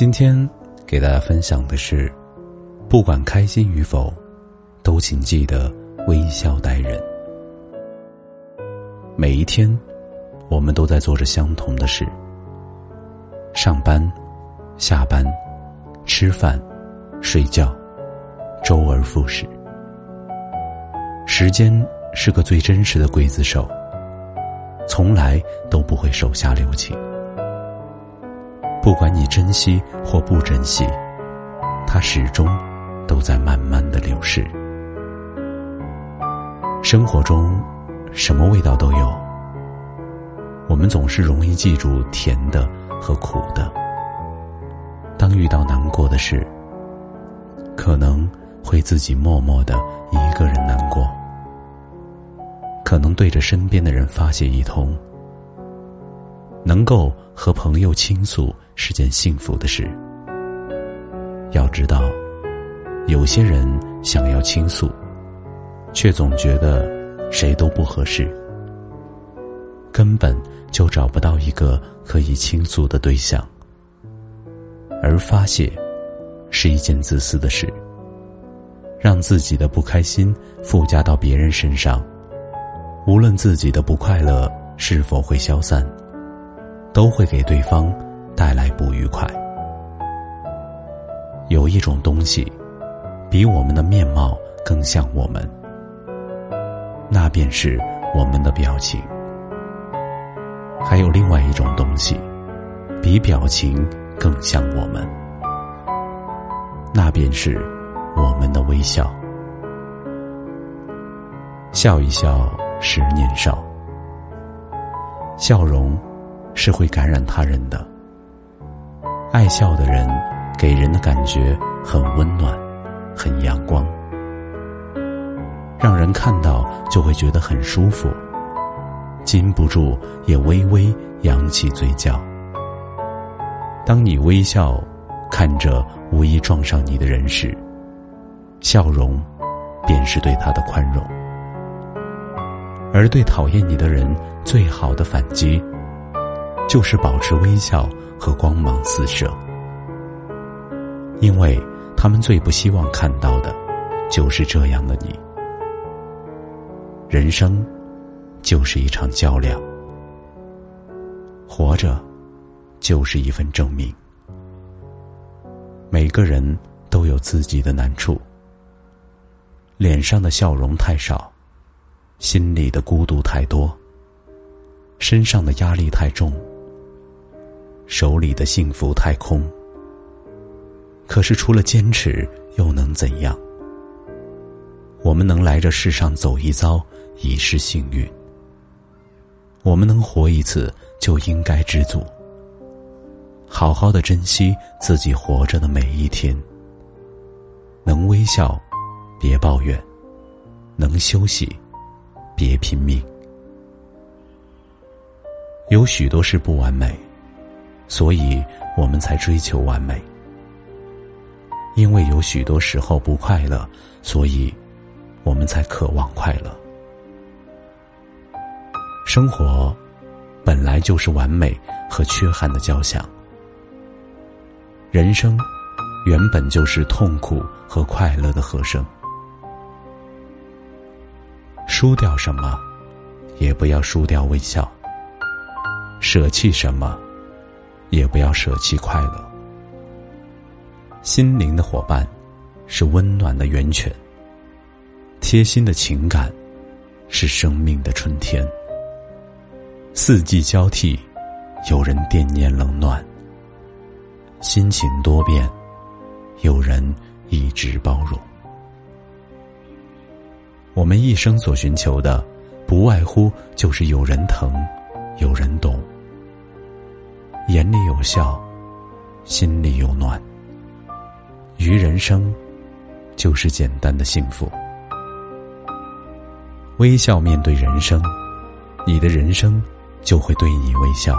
今天给大家分享的是，不管开心与否，都请记得微笑待人。每一天，我们都在做着相同的事：上班、下班、吃饭、睡觉，周而复始。时间是个最真实的刽子手，从来都不会手下留情。不管你珍惜或不珍惜，它始终都在慢慢的流逝。生活中，什么味道都有。我们总是容易记住甜的和苦的。当遇到难过的事，可能会自己默默的一个人难过，可能对着身边的人发泄一通。能够和朋友倾诉是件幸福的事。要知道，有些人想要倾诉，却总觉得谁都不合适，根本就找不到一个可以倾诉的对象。而发泄是一件自私的事，让自己的不开心附加到别人身上，无论自己的不快乐是否会消散。都会给对方带来不愉快。有一种东西，比我们的面貌更像我们，那便是我们的表情；还有另外一种东西，比表情更像我们，那便是我们的微笑。笑一笑，十年少。笑容。是会感染他人的。爱笑的人，给人的感觉很温暖，很阳光，让人看到就会觉得很舒服，禁不住也微微扬起嘴角。当你微笑看着无意撞上你的人时，笑容便是对他的宽容；而对讨厌你的人，最好的反击。就是保持微笑和光芒四射，因为他们最不希望看到的，就是这样的你。人生就是一场较量，活着就是一份证明。每个人都有自己的难处，脸上的笑容太少，心里的孤独太多，身上的压力太重。手里的幸福太空，可是除了坚持又能怎样？我们能来这世上走一遭已是幸运。我们能活一次就应该知足，好好的珍惜自己活着的每一天。能微笑，别抱怨；能休息，别拼命。有许多事不完美。所以我们才追求完美，因为有许多时候不快乐，所以我们才渴望快乐。生活本来就是完美和缺憾的交响，人生原本就是痛苦和快乐的和声。输掉什么，也不要输掉微笑；舍弃什么。也不要舍弃快乐。心灵的伙伴，是温暖的源泉。贴心的情感，是生命的春天。四季交替，有人惦念冷暖；心情多变，有人一直包容。我们一生所寻求的，不外乎就是有人疼，有人懂，眼里有笑，心里有暖。于人生，就是简单的幸福。微笑面对人生，你的人生就会对你微笑。